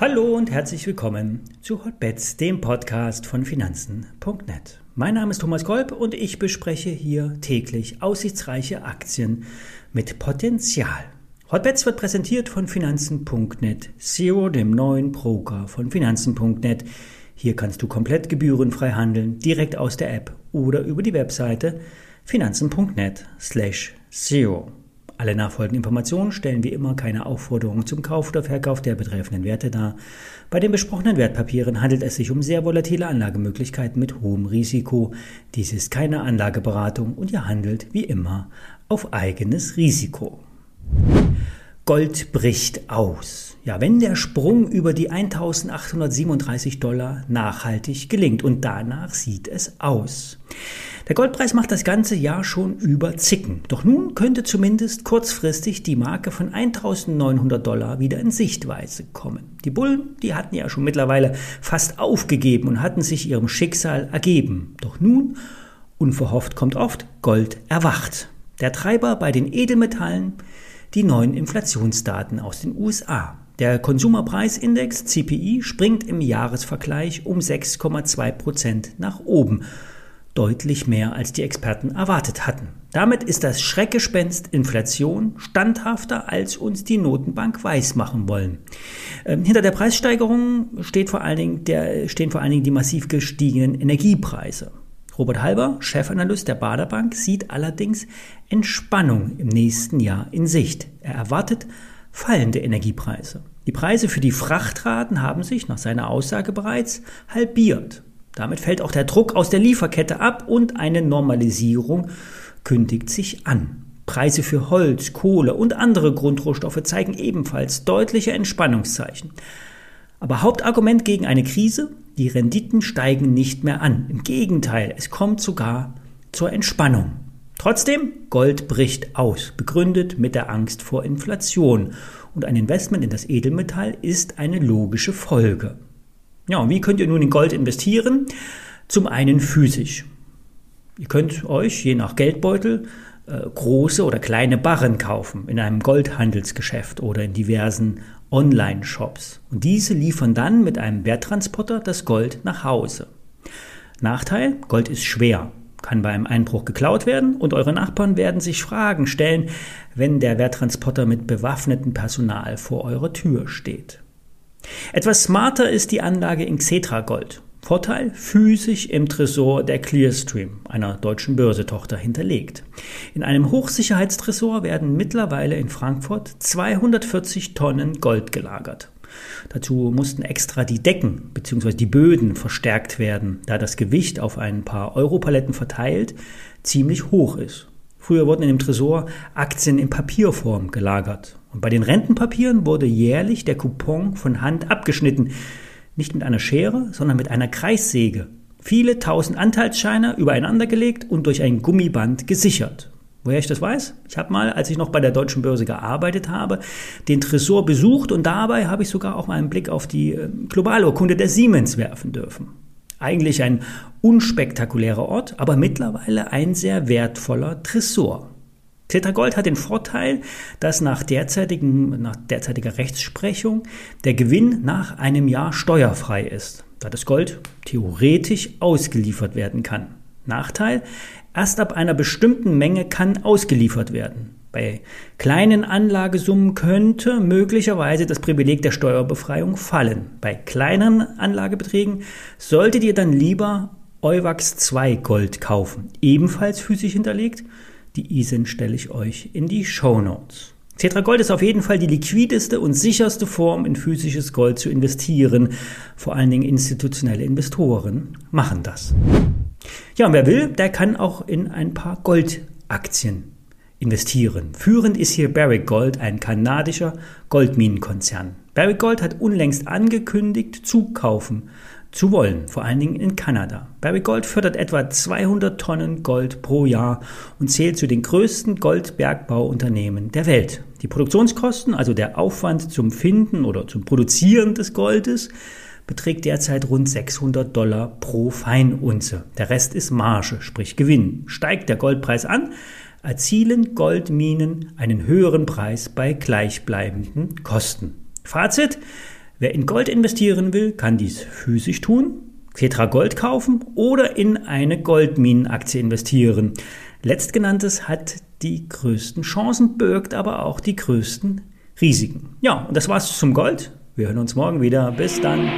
Hallo und herzlich willkommen zu Hotbets, dem Podcast von Finanzen.net. Mein Name ist Thomas Kolb und ich bespreche hier täglich aussichtsreiche Aktien mit Potenzial. Hotbets wird präsentiert von Finanzen.net, Zero, dem neuen Broker von Finanzen.net. Hier kannst du komplett gebührenfrei handeln, direkt aus der App oder über die Webseite finanzen.net slash zero. Alle nachfolgenden Informationen stellen wie immer keine Aufforderung zum Kauf oder Verkauf der betreffenden Werte dar. Bei den besprochenen Wertpapieren handelt es sich um sehr volatile Anlagemöglichkeiten mit hohem Risiko. Dies ist keine Anlageberatung und ihr handelt wie immer auf eigenes Risiko. Gold bricht aus. Ja, wenn der Sprung über die 1837 Dollar nachhaltig gelingt und danach sieht es aus. Der Goldpreis macht das ganze Jahr schon über Zicken. Doch nun könnte zumindest kurzfristig die Marke von 1900 Dollar wieder in Sichtweise kommen. Die Bullen, die hatten ja schon mittlerweile fast aufgegeben und hatten sich ihrem Schicksal ergeben. Doch nun, unverhofft kommt oft, Gold erwacht. Der Treiber bei den Edelmetallen, die neuen Inflationsdaten aus den USA. Der Konsumerpreisindex CPI springt im Jahresvergleich um 6,2 Prozent nach oben deutlich mehr als die Experten erwartet hatten. Damit ist das Schreckgespenst Inflation standhafter, als uns die Notenbank weismachen wollen. Ähm, hinter der Preissteigerung steht vor allen Dingen der, stehen vor allen Dingen die massiv gestiegenen Energiepreise. Robert Halber, Chefanalyst der Baderbank, sieht allerdings Entspannung im nächsten Jahr in Sicht. Er erwartet fallende Energiepreise. Die Preise für die Frachtraten haben sich nach seiner Aussage bereits halbiert. Damit fällt auch der Druck aus der Lieferkette ab und eine Normalisierung kündigt sich an. Preise für Holz, Kohle und andere Grundrohstoffe zeigen ebenfalls deutliche Entspannungszeichen. Aber Hauptargument gegen eine Krise, die Renditen steigen nicht mehr an. Im Gegenteil, es kommt sogar zur Entspannung. Trotzdem, Gold bricht aus, begründet mit der Angst vor Inflation. Und ein Investment in das Edelmetall ist eine logische Folge. Ja, und wie könnt ihr nun in Gold investieren? Zum einen physisch. Ihr könnt euch je nach Geldbeutel äh, große oder kleine Barren kaufen in einem Goldhandelsgeschäft oder in diversen Online-Shops. Und diese liefern dann mit einem Werttransporter das Gold nach Hause. Nachteil, Gold ist schwer, kann bei einem Einbruch geklaut werden und eure Nachbarn werden sich Fragen stellen, wenn der Werttransporter mit bewaffnetem Personal vor eurer Tür steht. Etwas smarter ist die Anlage in Xetra Gold. Vorteil physisch im Tresor der Clearstream, einer deutschen Börsetochter, hinterlegt. In einem Hochsicherheitstresor werden mittlerweile in Frankfurt 240 Tonnen Gold gelagert. Dazu mussten extra die Decken bzw. die Böden verstärkt werden, da das Gewicht auf ein paar Europaletten verteilt ziemlich hoch ist. Früher wurden in dem Tresor Aktien in Papierform gelagert. Und bei den Rentenpapieren wurde jährlich der Coupon von Hand abgeschnitten. Nicht mit einer Schere, sondern mit einer Kreissäge. Viele tausend Anteilsscheine übereinander gelegt und durch ein Gummiband gesichert. Woher ich das weiß? Ich habe mal, als ich noch bei der Deutschen Börse gearbeitet habe, den Tresor besucht und dabei habe ich sogar auch mal einen Blick auf die äh, Globalurkunde der Siemens werfen dürfen. Eigentlich ein unspektakulärer Ort, aber mittlerweile ein sehr wertvoller Tresor. Tetragold hat den Vorteil, dass nach, derzeitigem, nach derzeitiger Rechtsprechung der Gewinn nach einem Jahr steuerfrei ist, da das Gold theoretisch ausgeliefert werden kann. Nachteil, erst ab einer bestimmten Menge kann ausgeliefert werden. Bei kleinen Anlagesummen könnte möglicherweise das Privileg der Steuerbefreiung fallen. Bei kleineren Anlagebeträgen solltet ihr dann lieber Euwax 2 Gold kaufen, ebenfalls physisch hinterlegt. Die ISIN stelle ich euch in die Show Notes. Tetragold ist auf jeden Fall die liquideste und sicherste Form, in physisches Gold zu investieren. Vor allen Dingen institutionelle Investoren machen das. Ja, und wer will, der kann auch in ein paar Goldaktien investieren. Führend ist hier Barrick Gold, ein kanadischer Goldminenkonzern. Barrick Gold hat unlängst angekündigt, zukaufen zu wollen, vor allen Dingen in Kanada. Barrick Gold fördert etwa 200 Tonnen Gold pro Jahr und zählt zu den größten Goldbergbauunternehmen der Welt. Die Produktionskosten, also der Aufwand zum Finden oder zum Produzieren des Goldes, beträgt derzeit rund 600 Dollar pro Feinunze. Der Rest ist Marge, sprich Gewinn. Steigt der Goldpreis an, erzielen Goldminen einen höheren Preis bei gleichbleibenden Kosten. Fazit, wer in Gold investieren will, kann dies physisch tun, Tetra Gold kaufen oder in eine Goldminenaktie investieren. Letztgenanntes hat die größten Chancen, birgt aber auch die größten Risiken. Ja, und das war's zum Gold. Wir hören uns morgen wieder. Bis dann.